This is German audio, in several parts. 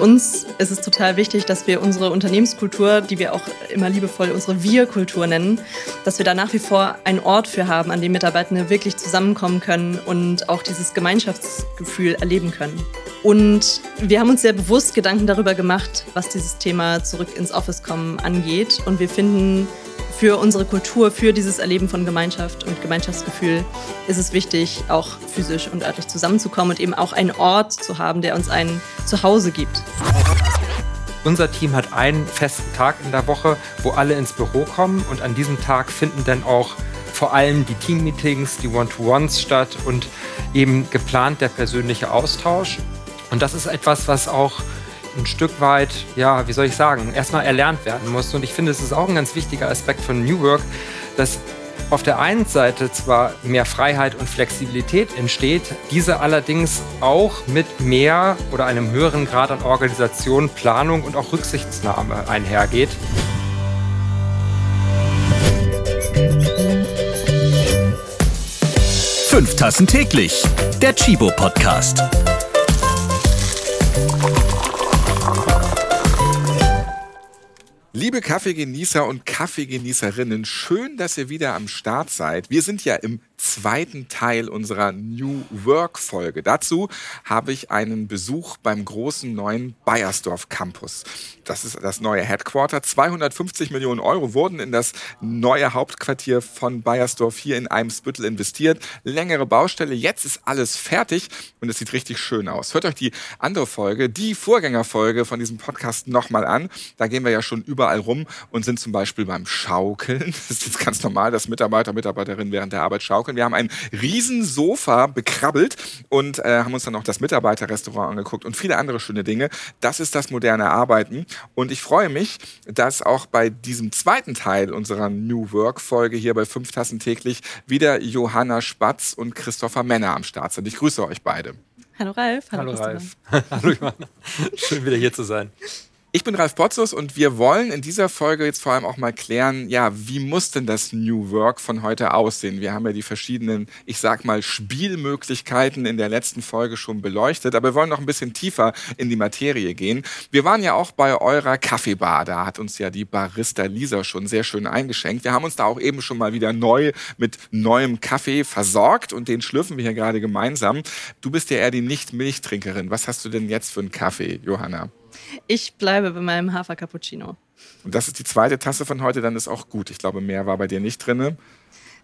uns ist es total wichtig, dass wir unsere Unternehmenskultur, die wir auch immer liebevoll unsere Wir-Kultur nennen, dass wir da nach wie vor einen Ort für haben, an dem Mitarbeitende wirklich zusammenkommen können und auch dieses Gemeinschaftsgefühl erleben können. Und wir haben uns sehr bewusst Gedanken darüber gemacht, was dieses Thema zurück ins Office kommen angeht. Und wir finden, für unsere Kultur, für dieses Erleben von Gemeinschaft und Gemeinschaftsgefühl ist es wichtig, auch physisch und örtlich zusammenzukommen und eben auch einen Ort zu haben, der uns ein Zuhause gibt. Unser Team hat einen festen Tag in der Woche, wo alle ins Büro kommen und an diesem Tag finden dann auch vor allem die Teammeetings, die One-to-Ones statt und eben geplant der persönliche Austausch. Und das ist etwas, was auch ein Stück weit, ja, wie soll ich sagen, erstmal erlernt werden muss. Und ich finde, es ist auch ein ganz wichtiger Aspekt von New Work, dass auf der einen Seite zwar mehr Freiheit und Flexibilität entsteht, diese allerdings auch mit mehr oder einem höheren Grad an Organisation, Planung und auch Rücksichtsnahme einhergeht. Fünf Tassen täglich. Der Chibo Podcast. Liebe Kaffeegenießer und Kaffeegenießerinnen, schön, dass ihr wieder am Start seid. Wir sind ja im zweiten Teil unserer New Work Folge. Dazu habe ich einen Besuch beim großen neuen Bayersdorf Campus. Das ist das neue Headquarter. 250 Millionen Euro wurden in das neue Hauptquartier von Bayersdorf hier in Eimsbüttel investiert. Längere Baustelle. Jetzt ist alles fertig und es sieht richtig schön aus. Hört euch die andere Folge, die Vorgängerfolge von diesem Podcast nochmal an. Da gehen wir ja schon überall rum und sind zum Beispiel beim Schaukeln. Das ist jetzt ganz normal, dass Mitarbeiter, Mitarbeiterinnen während der Arbeit schaukeln. Wir haben ein Riesensofa bekrabbelt und äh, haben uns dann auch das Mitarbeiterrestaurant angeguckt und viele andere schöne Dinge. Das ist das moderne Arbeiten. Und ich freue mich, dass auch bei diesem zweiten Teil unserer New Work Folge hier bei Fünf Tassen täglich wieder Johanna Spatz und Christopher Männer am Start sind. Ich grüße euch beide. Hallo Ralf. Hallo, Hallo Ralf. Hallo Johanna. Schön wieder hier zu sein. Ich bin Ralf Potzus und wir wollen in dieser Folge jetzt vor allem auch mal klären, ja, wie muss denn das New Work von heute aussehen? Wir haben ja die verschiedenen, ich sag mal, Spielmöglichkeiten in der letzten Folge schon beleuchtet, aber wir wollen noch ein bisschen tiefer in die Materie gehen. Wir waren ja auch bei eurer Kaffeebar, da hat uns ja die Barista Lisa schon sehr schön eingeschenkt. Wir haben uns da auch eben schon mal wieder neu mit neuem Kaffee versorgt und den schlürfen wir hier gerade gemeinsam. Du bist ja eher die Nicht-Milchtrinkerin. Was hast du denn jetzt für einen Kaffee, Johanna? Ich bleibe bei meinem Hafer Cappuccino. Und das ist die zweite Tasse von heute, dann ist auch gut. Ich glaube, mehr war bei dir nicht drin.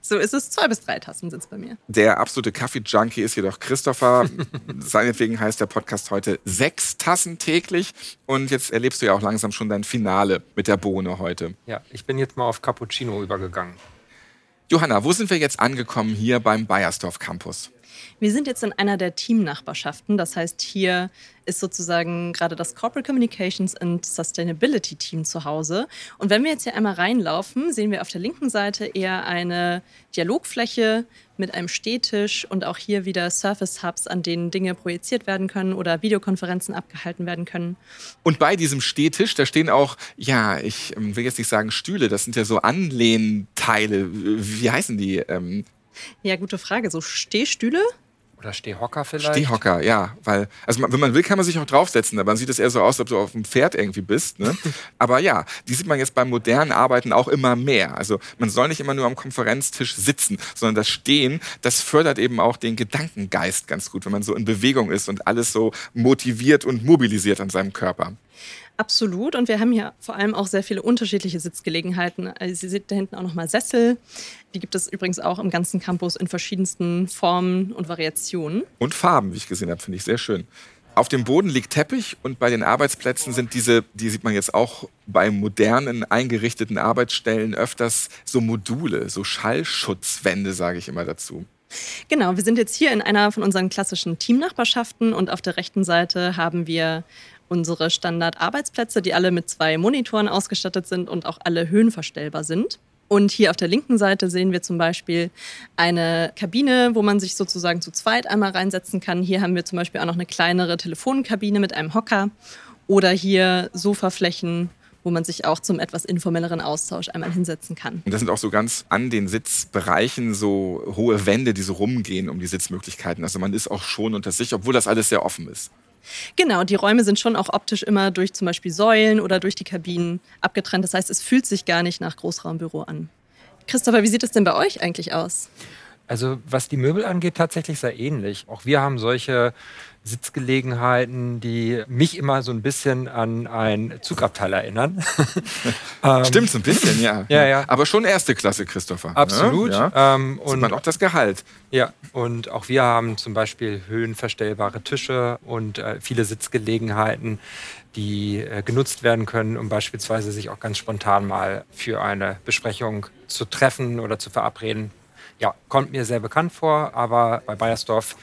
So ist es. Zwei bis drei Tassen sind es bei mir. Der absolute Kaffee-Junkie ist jedoch Christopher. Seinetwegen heißt der Podcast heute sechs Tassen täglich. Und jetzt erlebst du ja auch langsam schon dein Finale mit der Bohne heute. Ja, ich bin jetzt mal auf Cappuccino übergegangen. Johanna, wo sind wir jetzt angekommen hier beim Bayersdorf Campus? Wir sind jetzt in einer der Teamnachbarschaften. Das heißt, hier ist sozusagen gerade das Corporate Communications and Sustainability Team zu Hause. Und wenn wir jetzt hier einmal reinlaufen, sehen wir auf der linken Seite eher eine Dialogfläche mit einem Stehtisch und auch hier wieder Surface Hubs, an denen Dinge projiziert werden können oder Videokonferenzen abgehalten werden können. Und bei diesem Stehtisch, da stehen auch, ja, ich ähm, will jetzt nicht sagen Stühle, das sind ja so Anlehnteile. Wie heißen die? Ähm, ja, gute Frage. So Stehstühle? Oder Stehhocker vielleicht? Stehhocker, ja. Weil, also wenn man will, kann man sich auch draufsetzen, aber dann sieht es eher so aus, als ob du auf dem Pferd irgendwie bist. Ne? aber ja, die sieht man jetzt beim modernen Arbeiten auch immer mehr. Also man soll nicht immer nur am Konferenztisch sitzen, sondern das Stehen, das fördert eben auch den Gedankengeist ganz gut, wenn man so in Bewegung ist und alles so motiviert und mobilisiert an seinem Körper. Absolut. Und wir haben hier vor allem auch sehr viele unterschiedliche Sitzgelegenheiten. Also Sie sieht da hinten auch nochmal Sessel. Die gibt es übrigens auch im ganzen Campus in verschiedensten Formen und Variationen. Und Farben, wie ich gesehen habe, finde ich sehr schön. Auf dem Boden liegt Teppich und bei den Arbeitsplätzen sind diese, die sieht man jetzt auch bei modernen eingerichteten Arbeitsstellen öfters so Module, so Schallschutzwände, sage ich immer dazu. Genau, wir sind jetzt hier in einer von unseren klassischen Teamnachbarschaften und auf der rechten Seite haben wir unsere Standard-Arbeitsplätze, die alle mit zwei Monitoren ausgestattet sind und auch alle höhenverstellbar sind. Und hier auf der linken Seite sehen wir zum Beispiel eine Kabine, wo man sich sozusagen zu zweit einmal reinsetzen kann. Hier haben wir zum Beispiel auch noch eine kleinere Telefonkabine mit einem Hocker oder hier Sofaflächen, wo man sich auch zum etwas informelleren Austausch einmal hinsetzen kann. Und das sind auch so ganz an den Sitzbereichen so hohe Wände, die so rumgehen um die Sitzmöglichkeiten. Also man ist auch schon unter sich, obwohl das alles sehr offen ist. Genau, die Räume sind schon auch optisch immer durch zum Beispiel Säulen oder durch die Kabinen abgetrennt. Das heißt, es fühlt sich gar nicht nach Großraumbüro an. Christopher, wie sieht es denn bei euch eigentlich aus? Also was die Möbel angeht, tatsächlich sehr ähnlich. Auch wir haben solche Sitzgelegenheiten, die mich immer so ein bisschen an ein Zugabteil erinnern. Ähm, Stimmt, so ein bisschen, ja. ja, ja. Aber schon erste Klasse, Christopher. Ne? Absolut. Ja? Ähm, und Sieht man auch das Gehalt. Ja, und auch wir haben zum Beispiel höhenverstellbare Tische und äh, viele Sitzgelegenheiten, die äh, genutzt werden können, um beispielsweise sich auch ganz spontan mal für eine Besprechung zu treffen oder zu verabreden. Ja, kommt mir sehr bekannt vor, aber bei Bayersdorf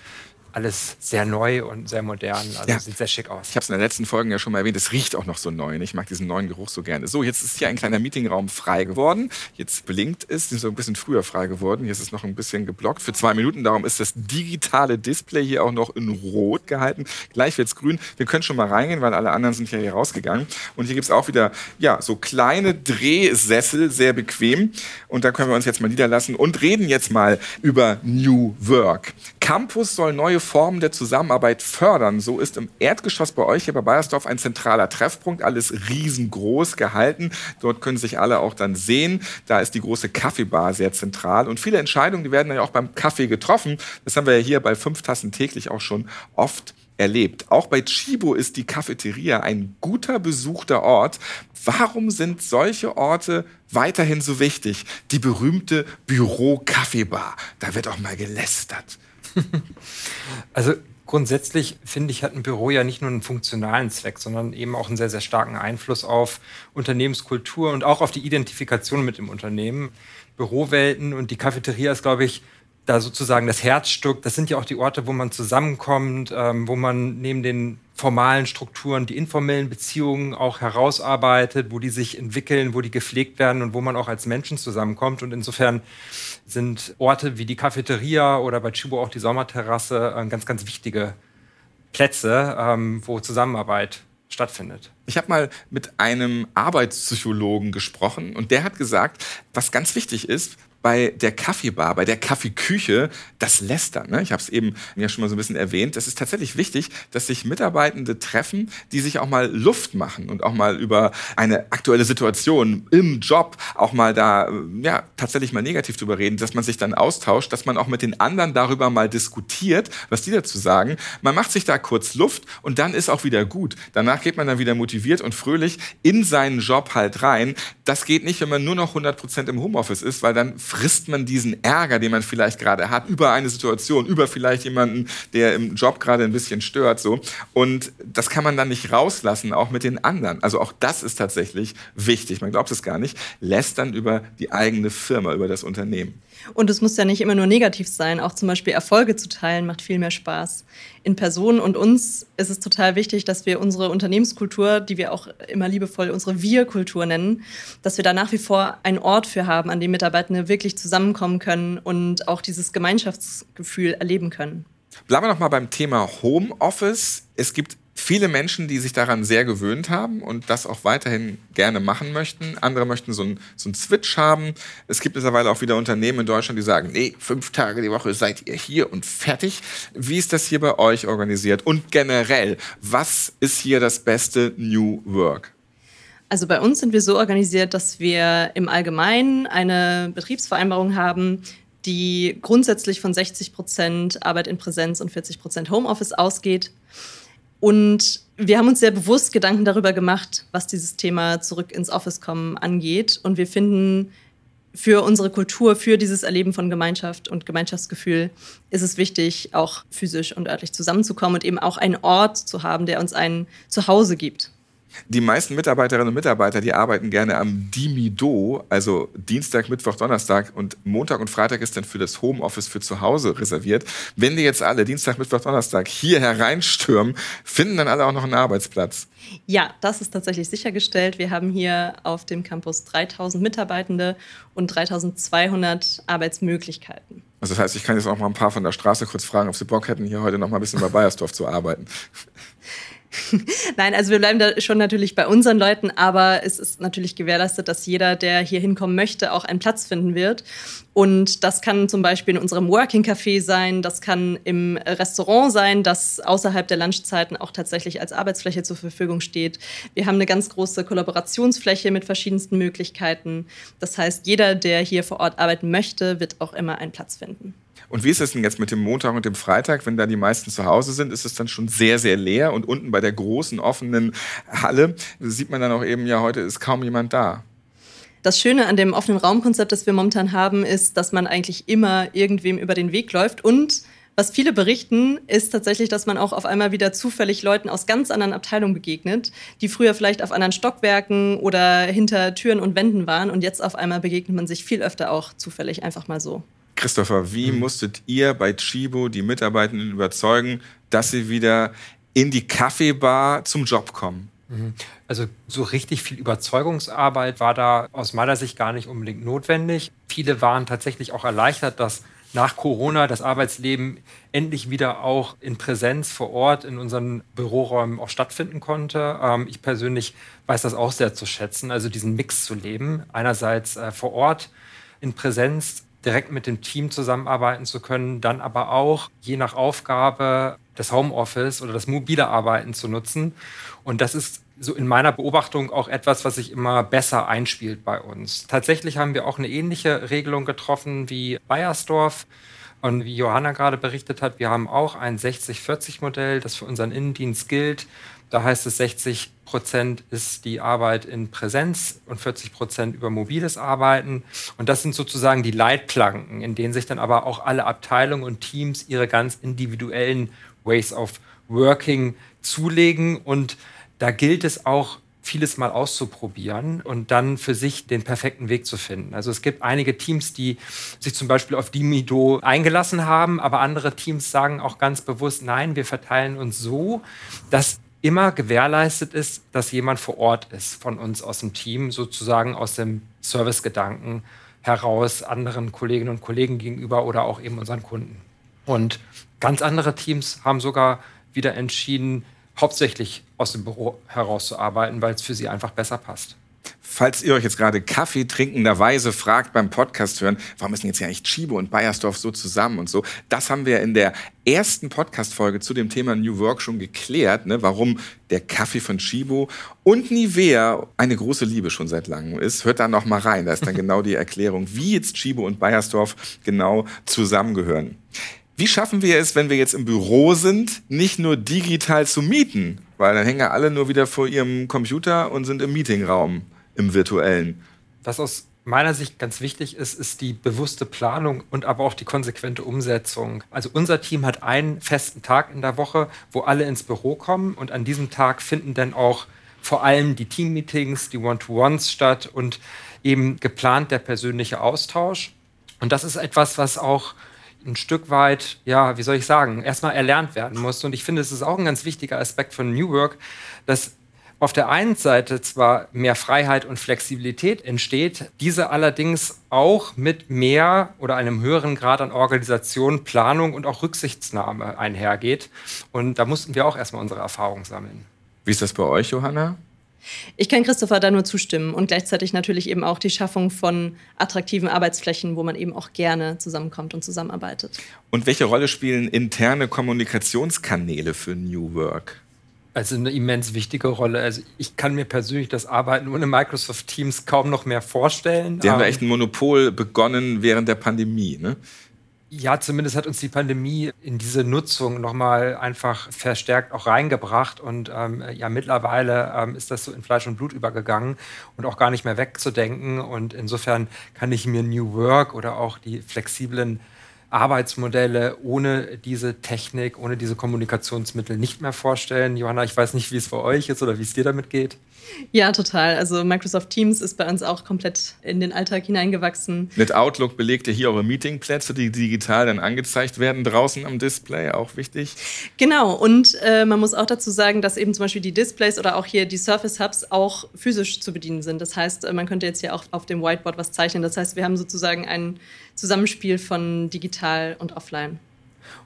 alles sehr neu und sehr modern. Also ja. sieht sehr schick aus. Ich habe es in der letzten Folge ja schon mal erwähnt, es riecht auch noch so neu. Ich mag diesen neuen Geruch so gerne. So, jetzt ist hier ein kleiner Meetingraum frei geworden. Jetzt blinkt es, die ist so ein bisschen früher frei geworden. Hier ist es noch ein bisschen geblockt für zwei Minuten. Darum ist das digitale Display hier auch noch in Rot gehalten. Gleich wird es grün. Wir können schon mal reingehen, weil alle anderen sind ja hier rausgegangen. Und hier gibt es auch wieder ja, so kleine Drehsessel, sehr bequem. Und da können wir uns jetzt mal niederlassen und reden jetzt mal über New Work. Campus soll neue Formen der Zusammenarbeit fördern. So ist im Erdgeschoss bei euch hier bei Bayersdorf ein zentraler Treffpunkt, alles riesengroß gehalten. Dort können sich alle auch dann sehen. Da ist die große Kaffeebar sehr zentral und viele Entscheidungen, die werden ja auch beim Kaffee getroffen. Das haben wir ja hier bei fünf Tassen täglich auch schon oft erlebt. Auch bei Chibo ist die Cafeteria ein guter besuchter Ort. Warum sind solche Orte weiterhin so wichtig? Die berühmte Büro-Kaffeebar. Da wird auch mal gelästert. also grundsätzlich finde ich, hat ein Büro ja nicht nur einen funktionalen Zweck, sondern eben auch einen sehr, sehr starken Einfluss auf Unternehmenskultur und auch auf die Identifikation mit dem Unternehmen. Bürowelten und die Cafeteria ist, glaube ich, da sozusagen das Herzstück. Das sind ja auch die Orte, wo man zusammenkommt, ähm, wo man neben den formalen Strukturen die informellen Beziehungen auch herausarbeitet, wo die sich entwickeln, wo die gepflegt werden und wo man auch als Menschen zusammenkommt. Und insofern sind Orte wie die Cafeteria oder bei Chibo auch die Sommerterrasse äh, ganz, ganz wichtige Plätze, ähm, wo Zusammenarbeit stattfindet. Ich habe mal mit einem Arbeitspsychologen gesprochen und der hat gesagt, was ganz wichtig ist, bei der Kaffeebar, bei der Kaffeeküche das Lästern. Ne? Ich habe es eben ja schon mal so ein bisschen erwähnt. Das ist tatsächlich wichtig, dass sich Mitarbeitende treffen, die sich auch mal Luft machen und auch mal über eine aktuelle Situation im Job auch mal da ja tatsächlich mal negativ drüber reden, dass man sich dann austauscht, dass man auch mit den anderen darüber mal diskutiert, was die dazu sagen. Man macht sich da kurz Luft und dann ist auch wieder gut. Danach geht man dann wieder motiviert und fröhlich in seinen Job halt rein. Das geht nicht, wenn man nur noch 100 Prozent im Homeoffice ist, weil dann frisst man diesen Ärger, den man vielleicht gerade hat, über eine Situation, über vielleicht jemanden, der im Job gerade ein bisschen stört, so. Und das kann man dann nicht rauslassen, auch mit den anderen. Also auch das ist tatsächlich wichtig. Man glaubt es gar nicht. Lässt dann über die eigene Firma, über das Unternehmen. Und es muss ja nicht immer nur negativ sein. Auch zum Beispiel Erfolge zu teilen macht viel mehr Spaß. In Personen und uns ist es total wichtig, dass wir unsere Unternehmenskultur, die wir auch immer liebevoll unsere Wir-Kultur nennen, dass wir da nach wie vor einen Ort für haben, an dem Mitarbeitende wirklich zusammenkommen können und auch dieses Gemeinschaftsgefühl erleben können. Bleiben wir noch mal beim Thema Homeoffice. Es gibt viele Menschen, die sich daran sehr gewöhnt haben und das auch weiterhin gerne machen möchten. Andere möchten so einen, so Switch haben. Es gibt mittlerweile auch wieder Unternehmen in Deutschland, die sagen, nee, fünf Tage die Woche seid ihr hier und fertig. Wie ist das hier bei euch organisiert? Und generell, was ist hier das beste New Work? Also bei uns sind wir so organisiert, dass wir im Allgemeinen eine Betriebsvereinbarung haben, die grundsätzlich von 60 Prozent Arbeit in Präsenz und 40 Prozent Homeoffice ausgeht. Und wir haben uns sehr bewusst Gedanken darüber gemacht, was dieses Thema zurück ins Office kommen angeht. Und wir finden, für unsere Kultur, für dieses Erleben von Gemeinschaft und Gemeinschaftsgefühl ist es wichtig, auch physisch und örtlich zusammenzukommen und eben auch einen Ort zu haben, der uns ein Zuhause gibt. Die meisten Mitarbeiterinnen und Mitarbeiter, die arbeiten gerne am Dimido, also Dienstag, Mittwoch, Donnerstag und Montag und Freitag ist dann für das Homeoffice für zu Hause reserviert. Wenn die jetzt alle Dienstag, Mittwoch, Donnerstag hier hereinstürmen, finden dann alle auch noch einen Arbeitsplatz. Ja, das ist tatsächlich sichergestellt. Wir haben hier auf dem Campus 3000 Mitarbeitende und 3200 Arbeitsmöglichkeiten. Also das heißt, ich kann jetzt auch mal ein paar von der Straße kurz fragen, ob sie Bock hätten, hier heute noch mal ein bisschen bei Bayersdorf zu arbeiten. Nein, also wir bleiben da schon natürlich bei unseren Leuten, aber es ist natürlich gewährleistet, dass jeder, der hier hinkommen möchte, auch einen Platz finden wird. Und das kann zum Beispiel in unserem Working Café sein, das kann im Restaurant sein, das außerhalb der Lunchzeiten auch tatsächlich als Arbeitsfläche zur Verfügung steht. Wir haben eine ganz große Kollaborationsfläche mit verschiedensten Möglichkeiten. Das heißt, jeder, der hier vor Ort arbeiten möchte, wird auch immer einen Platz finden. Und wie ist es denn jetzt mit dem Montag und dem Freitag, wenn da die meisten zu Hause sind? Ist es dann schon sehr, sehr leer? Und unten bei der großen offenen Halle sieht man dann auch eben, ja, heute ist kaum jemand da. Das Schöne an dem offenen Raumkonzept, das wir momentan haben, ist, dass man eigentlich immer irgendwem über den Weg läuft und was viele berichten, ist tatsächlich, dass man auch auf einmal wieder zufällig Leuten aus ganz anderen Abteilungen begegnet, die früher vielleicht auf anderen Stockwerken oder hinter Türen und Wänden waren und jetzt auf einmal begegnet man sich viel öfter auch zufällig einfach mal so. Christopher, wie mhm. musstet ihr bei Chibo die Mitarbeitenden überzeugen, dass sie wieder in die Kaffeebar zum Job kommen? Mhm. Also so richtig viel Überzeugungsarbeit war da aus meiner Sicht gar nicht unbedingt notwendig. Viele waren tatsächlich auch erleichtert, dass nach Corona das Arbeitsleben endlich wieder auch in Präsenz vor Ort in unseren Büroräumen auch stattfinden konnte. Ähm, ich persönlich weiß das auch sehr zu schätzen, also diesen Mix zu leben. Einerseits äh, vor Ort in Präsenz direkt mit dem Team zusammenarbeiten zu können, dann aber auch je nach Aufgabe das Homeoffice oder das mobile Arbeiten zu nutzen. Und das ist so in meiner Beobachtung auch etwas, was sich immer besser einspielt bei uns. Tatsächlich haben wir auch eine ähnliche Regelung getroffen wie Bayersdorf. Und wie Johanna gerade berichtet hat, wir haben auch ein 60-40-Modell, das für unseren Innendienst gilt. Da heißt es, 60 Prozent ist die Arbeit in Präsenz und 40 Prozent über mobiles Arbeiten. Und das sind sozusagen die Leitplanken, in denen sich dann aber auch alle Abteilungen und Teams ihre ganz individuellen Ways of Working zulegen. Und da gilt es auch, vieles mal auszuprobieren und dann für sich den perfekten Weg zu finden. Also es gibt einige Teams, die sich zum Beispiel auf Dimido eingelassen haben, aber andere Teams sagen auch ganz bewusst, nein, wir verteilen uns so, dass immer gewährleistet ist, dass jemand vor Ort ist von uns aus dem Team, sozusagen aus dem Servicegedanken heraus anderen Kolleginnen und Kollegen gegenüber oder auch eben unseren Kunden. Und ganz andere Teams haben sogar wieder entschieden, hauptsächlich aus dem Büro herauszuarbeiten, weil es für sie einfach besser passt. Falls ihr euch jetzt gerade Kaffee trinkenderweise fragt beim Podcast hören, warum ist denn jetzt ja eigentlich Chibo und Bayersdorf so zusammen und so, das haben wir in der ersten Podcast-Folge zu dem Thema New Work schon geklärt, ne, warum der Kaffee von Chibo und Nivea eine große Liebe schon seit langem ist. Hört da noch mal rein, da ist dann genau die Erklärung, wie jetzt Chibo und Bayersdorf genau zusammengehören. Wie schaffen wir es, wenn wir jetzt im Büro sind, nicht nur digital zu mieten? Weil dann hängen ja alle nur wieder vor ihrem Computer und sind im Meetingraum im virtuellen. Was aus meiner Sicht ganz wichtig ist, ist die bewusste Planung und aber auch die konsequente Umsetzung. Also unser Team hat einen festen Tag in der Woche, wo alle ins Büro kommen und an diesem Tag finden dann auch vor allem die Teammeetings, die One-to-Ones statt und eben geplant der persönliche Austausch. Und das ist etwas, was auch ein Stück weit, ja, wie soll ich sagen, erstmal erlernt werden muss. Und ich finde, es ist auch ein ganz wichtiger Aspekt von New Work, dass auf der einen Seite zwar mehr Freiheit und Flexibilität entsteht, diese allerdings auch mit mehr oder einem höheren Grad an Organisation, Planung und auch Rücksichtsnahme einhergeht. Und da mussten wir auch erstmal unsere Erfahrungen sammeln. Wie ist das bei euch, Johanna? Ich kann Christopher da nur zustimmen und gleichzeitig natürlich eben auch die Schaffung von attraktiven Arbeitsflächen, wo man eben auch gerne zusammenkommt und zusammenarbeitet. Und welche Rolle spielen interne Kommunikationskanäle für New Work? Also eine immens wichtige Rolle. Also ich kann mir persönlich das Arbeiten ohne Microsoft Teams kaum noch mehr vorstellen. Die haben wir ähm, echt ein Monopol begonnen während der Pandemie, ne? Ja, zumindest hat uns die Pandemie in diese Nutzung nochmal einfach verstärkt auch reingebracht. Und ähm, ja, mittlerweile ähm, ist das so in Fleisch und Blut übergegangen und auch gar nicht mehr wegzudenken. Und insofern kann ich mir New Work oder auch die flexiblen Arbeitsmodelle ohne diese Technik, ohne diese Kommunikationsmittel nicht mehr vorstellen. Johanna, ich weiß nicht, wie es bei euch ist oder wie es dir damit geht. Ja, total. Also Microsoft Teams ist bei uns auch komplett in den Alltag hineingewachsen. Mit Outlook belegt ihr hier eure Meetingplätze, die digital dann angezeigt werden draußen am Display, auch wichtig. Genau, und äh, man muss auch dazu sagen, dass eben zum Beispiel die Displays oder auch hier die Surface Hubs auch physisch zu bedienen sind. Das heißt, äh, man könnte jetzt hier auch auf dem Whiteboard was zeichnen. Das heißt, wir haben sozusagen ein Zusammenspiel von digital und offline.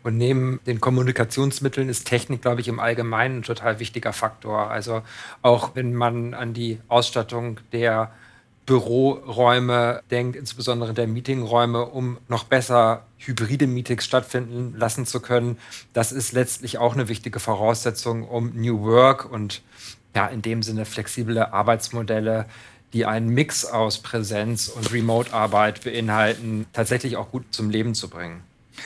Und neben den Kommunikationsmitteln ist Technik, glaube ich, im Allgemeinen ein total wichtiger Faktor. Also auch wenn man an die Ausstattung der Büroräume denkt, insbesondere der Meetingräume, um noch besser hybride Meetings stattfinden lassen zu können. Das ist letztlich auch eine wichtige Voraussetzung, um New Work und ja, in dem Sinne flexible Arbeitsmodelle, die einen Mix aus Präsenz und Remote-Arbeit beinhalten, tatsächlich auch gut zum Leben zu bringen.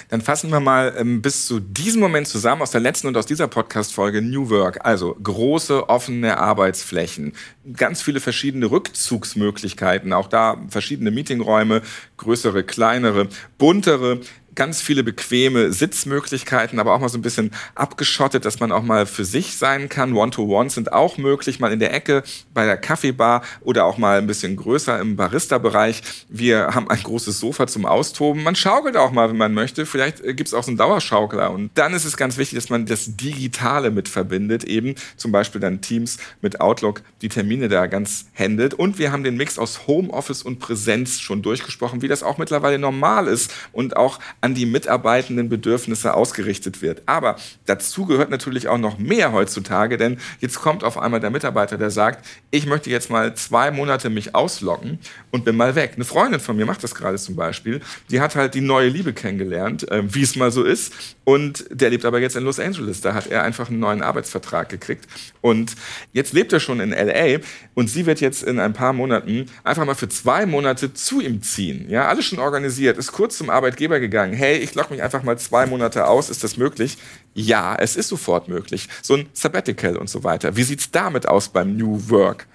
Dann fassen wir mal ähm, bis zu diesem Moment zusammen aus der letzten und aus dieser Podcast-Folge New Work. Also große offene Arbeitsflächen, ganz viele verschiedene Rückzugsmöglichkeiten, auch da verschiedene Meetingräume, größere, kleinere, buntere, ganz viele bequeme Sitzmöglichkeiten, aber auch mal so ein bisschen abgeschottet, dass man auch mal für sich sein kann. One-to-Ones sind auch möglich, mal in der Ecke bei der Kaffeebar oder auch mal ein bisschen größer im Barista-Bereich. Wir haben ein großes Sofa zum Austoben. Man schaukelt auch mal, wenn man möchte. Vielleicht äh, gibt es auch so einen Dauerschaukler. Und dann ist es ganz wichtig, dass man das Digitale mit verbindet, eben zum Beispiel dann Teams mit Outlook, die Termine da ganz händelt. Und wir haben den Mix aus Homeoffice und Präsenz schon durchgesprochen, wie das auch mittlerweile normal ist und auch an die mitarbeitenden Bedürfnisse ausgerichtet wird. Aber dazu gehört natürlich auch noch mehr heutzutage, denn jetzt kommt auf einmal der Mitarbeiter, der sagt, ich möchte jetzt mal zwei Monate mich ausloggen und bin mal weg. Eine Freundin von mir macht das gerade zum Beispiel. Die hat halt die neue Liebe kennengelernt, äh, wie es mal so ist. Und der lebt aber jetzt in Los Angeles. Da hat er einfach einen neuen Arbeitsvertrag gekriegt. Und jetzt lebt er schon in LA und sie wird jetzt in ein paar Monaten einfach mal für zwei Monate zu ihm ziehen. Ja, alles schon organisiert, ist kurz zum Arbeitgeber gegangen. Hey, ich logge mich einfach mal zwei Monate aus. Ist das möglich? Ja, es ist sofort möglich. So ein Sabbatical und so weiter. Wie sieht's damit aus beim New Work?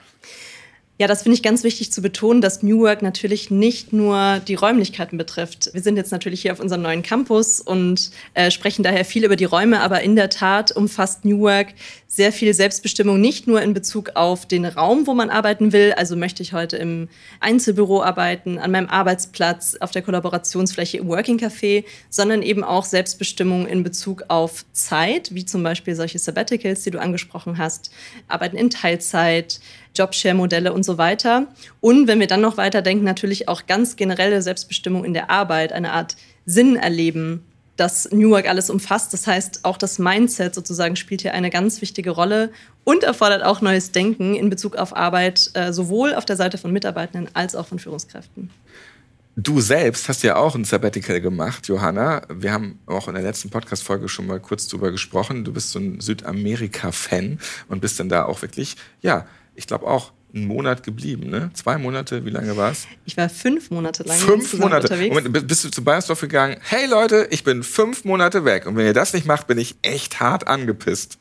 Ja, das finde ich ganz wichtig zu betonen, dass New Work natürlich nicht nur die Räumlichkeiten betrifft. Wir sind jetzt natürlich hier auf unserem neuen Campus und äh, sprechen daher viel über die Räume, aber in der Tat umfasst New Work sehr viel Selbstbestimmung, nicht nur in Bezug auf den Raum, wo man arbeiten will. Also möchte ich heute im Einzelbüro arbeiten, an meinem Arbeitsplatz, auf der Kollaborationsfläche im Working Café, sondern eben auch Selbstbestimmung in Bezug auf Zeit, wie zum Beispiel solche Sabbaticals, die du angesprochen hast, Arbeiten in Teilzeit, Jobshare-Modelle und so weiter. Und wenn wir dann noch weiterdenken, natürlich auch ganz generelle Selbstbestimmung in der Arbeit, eine Art Sinn erleben, das New Work alles umfasst. Das heißt, auch das Mindset sozusagen spielt hier eine ganz wichtige Rolle und erfordert auch neues Denken in Bezug auf Arbeit, äh, sowohl auf der Seite von Mitarbeitenden als auch von Führungskräften. Du selbst hast ja auch ein Sabbatical gemacht, Johanna. Wir haben auch in der letzten Podcast-Folge schon mal kurz drüber gesprochen. Du bist so ein Südamerika-Fan und bist dann da auch wirklich, ja, ich glaube auch einen Monat geblieben, ne? Zwei Monate, wie lange war es? Ich war fünf Monate lang fünf Monate. unterwegs. Moment, bist du zu Bayersdorf gegangen? Hey Leute, ich bin fünf Monate weg. Und wenn ihr das nicht macht, bin ich echt hart angepisst.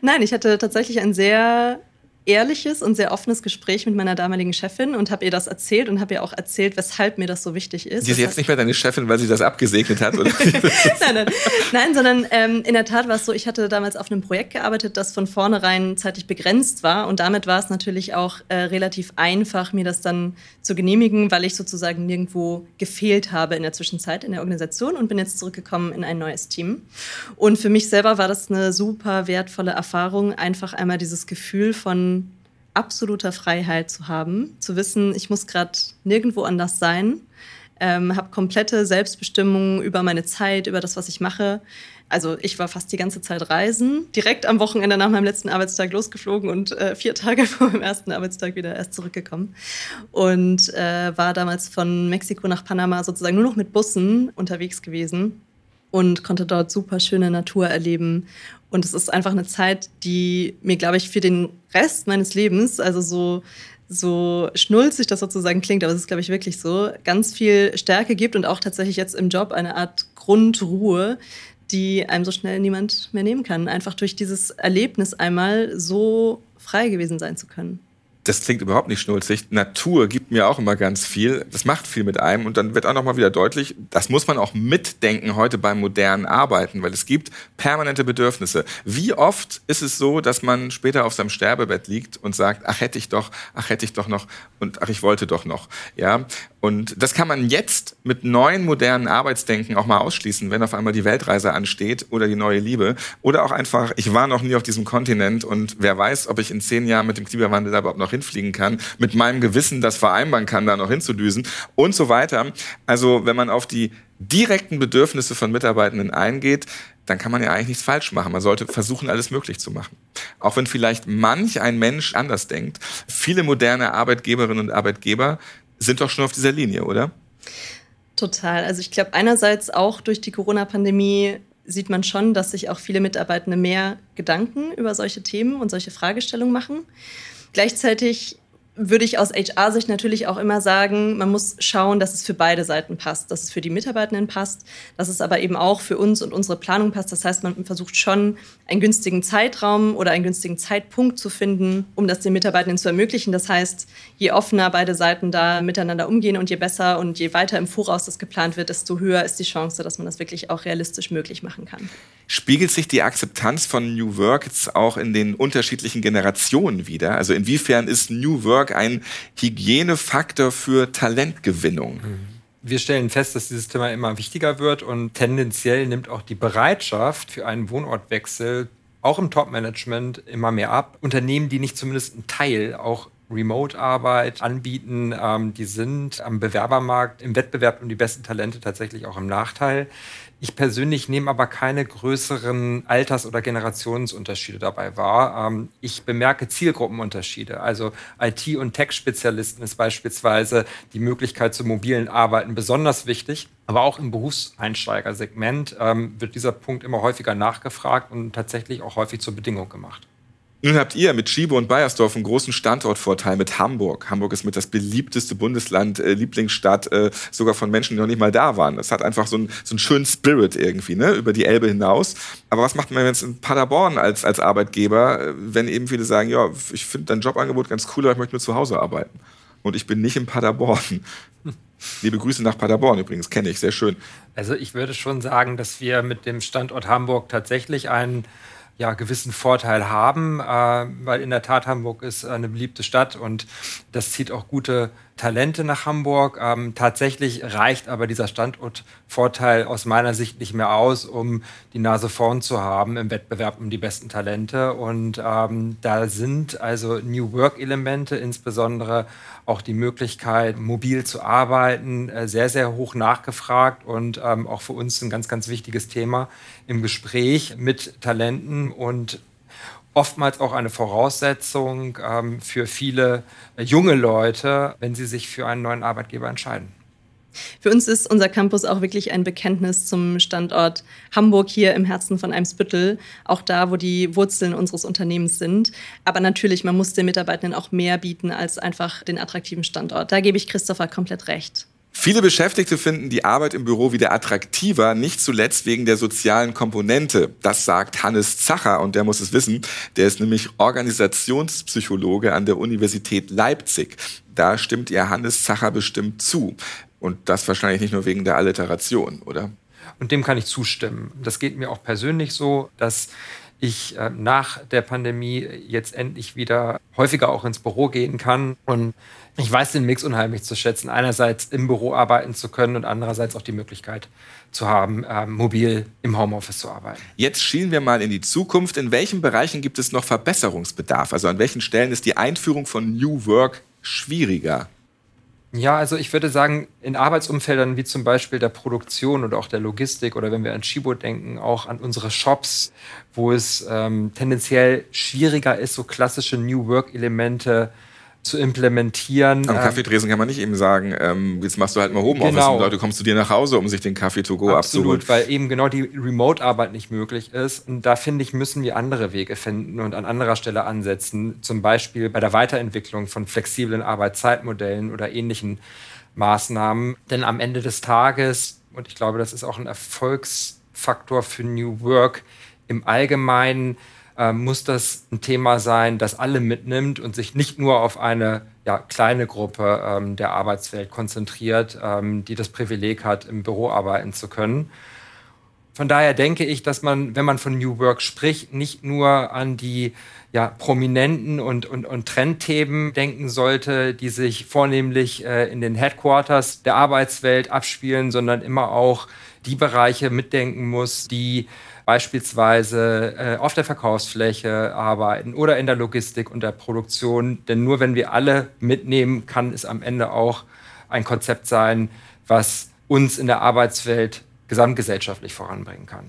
Nein, ich hatte tatsächlich ein sehr ehrliches und sehr offenes Gespräch mit meiner damaligen Chefin und habe ihr das erzählt und habe ihr auch erzählt, weshalb mir das so wichtig ist. Sie ist jetzt nicht mehr deine Chefin, weil sie das abgesegnet hat, oder? nein, nein, nein, sondern ähm, in der Tat war es so, ich hatte damals auf einem Projekt gearbeitet, das von vornherein zeitlich begrenzt war und damit war es natürlich auch äh, relativ einfach, mir das dann zu genehmigen, weil ich sozusagen nirgendwo gefehlt habe in der Zwischenzeit in der Organisation und bin jetzt zurückgekommen in ein neues Team. Und für mich selber war das eine super wertvolle Erfahrung, einfach einmal dieses Gefühl von absoluter Freiheit zu haben, zu wissen, ich muss gerade nirgendwo anders sein, ähm, habe komplette Selbstbestimmung über meine Zeit, über das, was ich mache. Also ich war fast die ganze Zeit reisen, direkt am Wochenende nach meinem letzten Arbeitstag losgeflogen und äh, vier Tage vor meinem ersten Arbeitstag wieder erst zurückgekommen. Und äh, war damals von Mexiko nach Panama sozusagen nur noch mit Bussen unterwegs gewesen und konnte dort super schöne Natur erleben und es ist einfach eine Zeit, die mir, glaube ich, für den Rest meines Lebens, also so, so schnulzig das sozusagen klingt, aber es ist, glaube ich, wirklich so, ganz viel Stärke gibt und auch tatsächlich jetzt im Job eine Art Grundruhe, die einem so schnell niemand mehr nehmen kann. Einfach durch dieses Erlebnis einmal so frei gewesen sein zu können das klingt überhaupt nicht schnulzig. Natur gibt mir auch immer ganz viel. Das macht viel mit einem. Und dann wird auch nochmal wieder deutlich, das muss man auch mitdenken heute beim modernen Arbeiten, weil es gibt permanente Bedürfnisse. Wie oft ist es so, dass man später auf seinem Sterbebett liegt und sagt, ach hätte ich doch, ach hätte ich doch noch und ach ich wollte doch noch. Ja, und das kann man jetzt mit neuen modernen Arbeitsdenken auch mal ausschließen, wenn auf einmal die Weltreise ansteht oder die neue Liebe. Oder auch einfach, ich war noch nie auf diesem Kontinent und wer weiß, ob ich in zehn Jahren mit dem Klimawandel da überhaupt noch hinfliegen kann, mit meinem Gewissen das vereinbaren kann, da noch hinzudüsen und so weiter. Also wenn man auf die direkten Bedürfnisse von Mitarbeitenden eingeht, dann kann man ja eigentlich nichts falsch machen. Man sollte versuchen, alles möglich zu machen. Auch wenn vielleicht manch ein Mensch anders denkt. Viele moderne Arbeitgeberinnen und Arbeitgeber sind doch schon auf dieser Linie, oder? Total. Also ich glaube, einerseits auch durch die Corona-Pandemie sieht man schon, dass sich auch viele Mitarbeitende mehr Gedanken über solche Themen und solche Fragestellungen machen. Gleichzeitig würde ich aus HR-Sicht natürlich auch immer sagen, man muss schauen, dass es für beide Seiten passt, dass es für die Mitarbeitenden passt, dass es aber eben auch für uns und unsere Planung passt. Das heißt, man versucht schon, einen günstigen Zeitraum oder einen günstigen Zeitpunkt zu finden, um das den Mitarbeitenden zu ermöglichen. Das heißt, je offener beide Seiten da miteinander umgehen und je besser und je weiter im Voraus das geplant wird, desto höher ist die Chance, dass man das wirklich auch realistisch möglich machen kann. Spiegelt sich die Akzeptanz von New Work jetzt auch in den unterschiedlichen Generationen wieder? Also inwiefern ist New Work ein Hygienefaktor für Talentgewinnung? Wir stellen fest, dass dieses Thema immer wichtiger wird und tendenziell nimmt auch die Bereitschaft für einen Wohnortwechsel auch im Top-Management immer mehr ab. Unternehmen, die nicht zumindest einen Teil auch Remote-Arbeit anbieten, ähm, die sind am Bewerbermarkt im Wettbewerb um die besten Talente tatsächlich auch im Nachteil. Ich persönlich nehme aber keine größeren Alters- oder Generationsunterschiede dabei wahr. Ähm, ich bemerke Zielgruppenunterschiede. Also IT- und Tech-Spezialisten ist beispielsweise die Möglichkeit zum mobilen Arbeiten besonders wichtig. Aber auch im Berufseinsteigersegment ähm, wird dieser Punkt immer häufiger nachgefragt und tatsächlich auch häufig zur Bedingung gemacht. Nun habt ihr mit Schiebe und Bayersdorf einen großen Standortvorteil mit Hamburg. Hamburg ist mit das beliebteste Bundesland, äh, Lieblingsstadt, äh, sogar von Menschen, die noch nicht mal da waren. Das hat einfach so, ein, so einen schönen Spirit irgendwie, ne, über die Elbe hinaus. Aber was macht man jetzt in Paderborn als, als Arbeitgeber, äh, wenn eben viele sagen, ja, ich finde dein Jobangebot ganz cool, aber ich möchte nur zu Hause arbeiten. Und ich bin nicht in Paderborn. Liebe Grüße nach Paderborn übrigens, kenne ich, sehr schön. Also ich würde schon sagen, dass wir mit dem Standort Hamburg tatsächlich einen ja, gewissen Vorteil haben, äh, weil in der Tat Hamburg ist eine beliebte Stadt und das zieht auch gute Talente nach Hamburg. Ähm, tatsächlich reicht aber dieser Standortvorteil aus meiner Sicht nicht mehr aus, um die Nase vorn zu haben im Wettbewerb um die besten Talente. Und ähm, da sind also New Work-Elemente, insbesondere auch die Möglichkeit, mobil zu arbeiten, äh, sehr, sehr hoch nachgefragt und ähm, auch für uns ein ganz, ganz wichtiges Thema im Gespräch mit Talenten und oftmals auch eine Voraussetzung ähm, für viele äh, junge Leute, wenn sie sich für einen neuen Arbeitgeber entscheiden. Für uns ist unser Campus auch wirklich ein Bekenntnis zum Standort Hamburg hier im Herzen von Eimsbüttel, auch da, wo die Wurzeln unseres Unternehmens sind. Aber natürlich, man muss den Mitarbeitenden auch mehr bieten als einfach den attraktiven Standort. Da gebe ich Christopher komplett recht. Viele Beschäftigte finden die Arbeit im Büro wieder attraktiver, nicht zuletzt wegen der sozialen Komponente. Das sagt Hannes Zacher und der muss es wissen. Der ist nämlich Organisationspsychologe an der Universität Leipzig. Da stimmt ihr Hannes Zacher bestimmt zu. Und das wahrscheinlich nicht nur wegen der Alliteration, oder? Und dem kann ich zustimmen. Das geht mir auch persönlich so, dass ich äh, nach der Pandemie jetzt endlich wieder häufiger auch ins Büro gehen kann. Und ich weiß den Mix unheimlich zu schätzen. Einerseits im Büro arbeiten zu können und andererseits auch die Möglichkeit zu haben, äh, mobil im Homeoffice zu arbeiten. Jetzt schielen wir mal in die Zukunft. In welchen Bereichen gibt es noch Verbesserungsbedarf? Also an welchen Stellen ist die Einführung von New Work schwieriger? Ja, also ich würde sagen, in Arbeitsumfeldern wie zum Beispiel der Produktion oder auch der Logistik oder wenn wir an Chibo denken, auch an unsere Shops, wo es ähm, tendenziell schwieriger ist, so klassische New Work-Elemente zu implementieren. Am ähm, Kaffeetresen kann man nicht eben sagen, ähm, jetzt machst du halt mal Homeoffice genau. und Leute kommen zu dir nach Hause, um sich den Kaffee to go abzuholen. Absolut, weil eben genau die Remote-Arbeit nicht möglich ist. Und da finde ich, müssen wir andere Wege finden und an anderer Stelle ansetzen. Zum Beispiel bei der Weiterentwicklung von flexiblen Arbeitszeitmodellen oder ähnlichen Maßnahmen. Denn am Ende des Tages, und ich glaube, das ist auch ein Erfolgsfaktor für New Work im Allgemeinen, äh, muss das ein Thema sein, das alle mitnimmt und sich nicht nur auf eine ja, kleine Gruppe ähm, der Arbeitswelt konzentriert, ähm, die das Privileg hat, im Büro arbeiten zu können. Von daher denke ich, dass man, wenn man von New Work spricht, nicht nur an die ja, prominenten und, und, und Trendthemen denken sollte, die sich vornehmlich äh, in den Headquarters der Arbeitswelt abspielen, sondern immer auch die Bereiche mitdenken muss, die beispielsweise äh, auf der Verkaufsfläche arbeiten oder in der Logistik und der Produktion. Denn nur wenn wir alle mitnehmen, kann es am Ende auch ein Konzept sein, was uns in der Arbeitswelt gesamtgesellschaftlich voranbringen kann.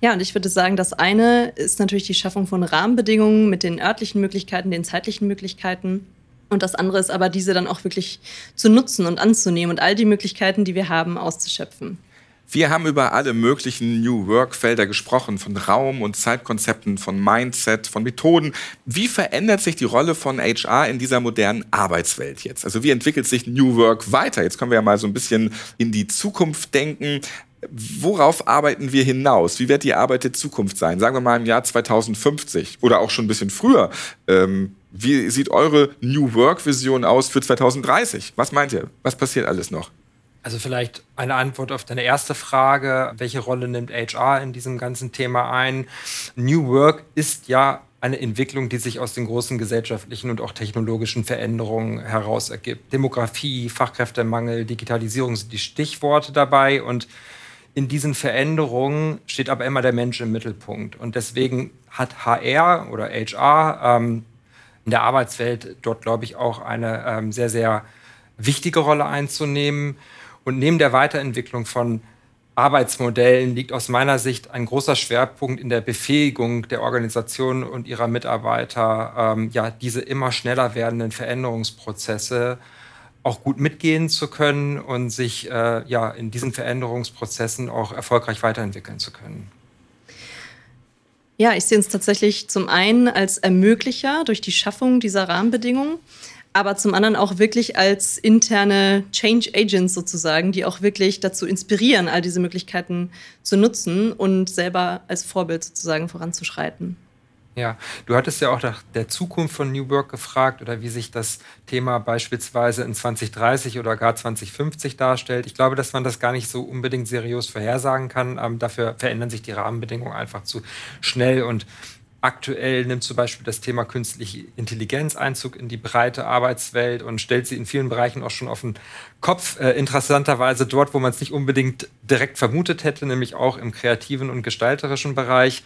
Ja, und ich würde sagen, das eine ist natürlich die Schaffung von Rahmenbedingungen mit den örtlichen Möglichkeiten, den zeitlichen Möglichkeiten. Und das andere ist aber, diese dann auch wirklich zu nutzen und anzunehmen und all die Möglichkeiten, die wir haben, auszuschöpfen. Wir haben über alle möglichen New Work-Felder gesprochen, von Raum- und Zeitkonzepten, von Mindset, von Methoden. Wie verändert sich die Rolle von HR in dieser modernen Arbeitswelt jetzt? Also wie entwickelt sich New Work weiter? Jetzt können wir ja mal so ein bisschen in die Zukunft denken. Worauf arbeiten wir hinaus? Wie wird die Arbeit der Zukunft sein? Sagen wir mal im Jahr 2050 oder auch schon ein bisschen früher. Ähm, wie sieht eure New Work-Vision aus für 2030? Was meint ihr? Was passiert alles noch? Also vielleicht eine Antwort auf deine erste Frage. Welche Rolle nimmt HR in diesem ganzen Thema ein? New Work ist ja eine Entwicklung, die sich aus den großen gesellschaftlichen und auch technologischen Veränderungen heraus ergibt. Demografie, Fachkräftemangel, Digitalisierung sind die Stichworte dabei und in diesen Veränderungen steht aber immer der Mensch im Mittelpunkt. Und deswegen hat HR oder HR ähm, in der Arbeitswelt dort, glaube ich, auch eine ähm, sehr, sehr wichtige Rolle einzunehmen. Und neben der Weiterentwicklung von Arbeitsmodellen liegt aus meiner Sicht ein großer Schwerpunkt in der Befähigung der Organisation und ihrer Mitarbeiter, ähm, ja, diese immer schneller werdenden Veränderungsprozesse auch gut mitgehen zu können und sich äh, ja, in diesen Veränderungsprozessen auch erfolgreich weiterentwickeln zu können. Ja, ich sehe uns tatsächlich zum einen als Ermöglicher durch die Schaffung dieser Rahmenbedingungen aber zum anderen auch wirklich als interne Change Agents sozusagen, die auch wirklich dazu inspirieren, all diese Möglichkeiten zu nutzen und selber als Vorbild sozusagen voranzuschreiten. Ja, du hattest ja auch nach der Zukunft von New Work gefragt oder wie sich das Thema beispielsweise in 2030 oder gar 2050 darstellt. Ich glaube, dass man das gar nicht so unbedingt seriös vorhersagen kann. Dafür verändern sich die Rahmenbedingungen einfach zu schnell und Aktuell nimmt zum Beispiel das Thema künstliche Intelligenz Einzug in die breite Arbeitswelt und stellt sie in vielen Bereichen auch schon auf den Kopf. Äh, interessanterweise dort, wo man es nicht unbedingt direkt vermutet hätte, nämlich auch im kreativen und gestalterischen Bereich.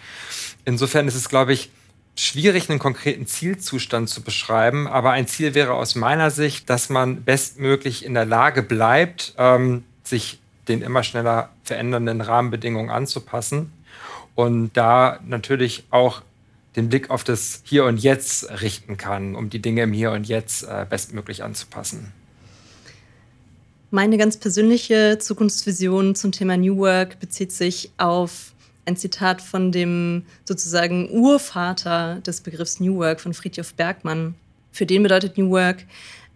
Insofern ist es, glaube ich, schwierig, einen konkreten Zielzustand zu beschreiben. Aber ein Ziel wäre aus meiner Sicht, dass man bestmöglich in der Lage bleibt, ähm, sich den immer schneller verändernden Rahmenbedingungen anzupassen und da natürlich auch den Blick auf das Hier und Jetzt richten kann, um die Dinge im Hier und Jetzt äh, bestmöglich anzupassen. Meine ganz persönliche Zukunftsvision zum Thema New Work bezieht sich auf ein Zitat von dem sozusagen Urvater des Begriffs New Work von Friedhof Bergmann. Für den bedeutet New Work,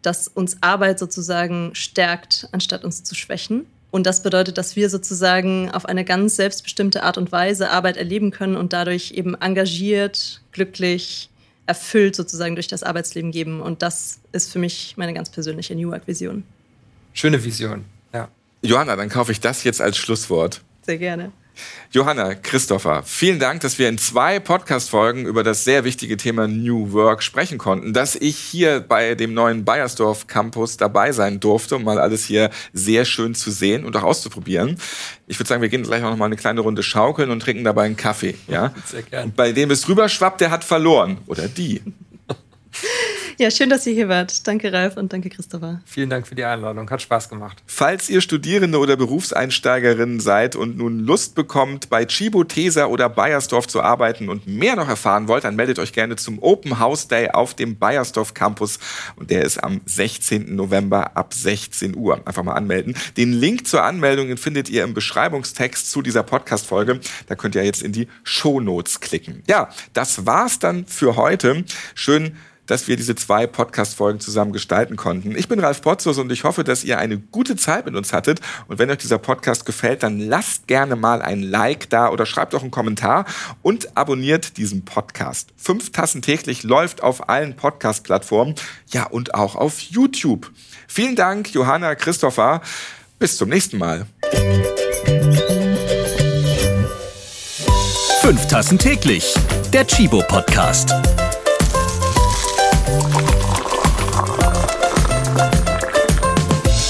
dass uns Arbeit sozusagen stärkt, anstatt uns zu schwächen. Und das bedeutet, dass wir sozusagen auf eine ganz selbstbestimmte Art und Weise Arbeit erleben können und dadurch eben engagiert, glücklich, erfüllt sozusagen durch das Arbeitsleben geben. Und das ist für mich meine ganz persönliche New Work-Vision. Schöne Vision, ja. Johanna, dann kaufe ich das jetzt als Schlusswort. Sehr gerne. Johanna, Christopher, vielen Dank, dass wir in zwei Podcast-Folgen über das sehr wichtige Thema New Work sprechen konnten, dass ich hier bei dem neuen Bayersdorf Campus dabei sein durfte, um mal alles hier sehr schön zu sehen und auch auszuprobieren. Ich würde sagen, wir gehen gleich auch noch mal eine kleine Runde schaukeln und trinken dabei einen Kaffee, ja? Sehr gern. Bei dem es drüber schwappt, der hat verloren. Oder die. Ja, schön, dass ihr hier wart. Danke, Ralf, und danke, Christopher. Vielen Dank für die Einladung. Hat Spaß gemacht. Falls ihr Studierende oder Berufseinsteigerinnen seid und nun Lust bekommt, bei Chibo, Tesa oder Bayersdorf zu arbeiten und mehr noch erfahren wollt, dann meldet euch gerne zum Open House Day auf dem Bayersdorf Campus. Und der ist am 16. November ab 16 Uhr. Einfach mal anmelden. Den Link zur Anmeldung findet ihr im Beschreibungstext zu dieser Podcast-Folge. Da könnt ihr jetzt in die Show Notes klicken. Ja, das war's dann für heute. Schön, dass wir diese zwei Podcast-Folgen zusammen gestalten konnten. Ich bin Ralf Potzus und ich hoffe, dass ihr eine gute Zeit mit uns hattet. Und wenn euch dieser Podcast gefällt, dann lasst gerne mal ein Like da oder schreibt auch einen Kommentar und abonniert diesen Podcast. Fünf Tassen täglich läuft auf allen Podcast-Plattformen, ja und auch auf YouTube. Vielen Dank, Johanna, Christopher. Bis zum nächsten Mal. Fünf Tassen täglich. Der Chibo Podcast.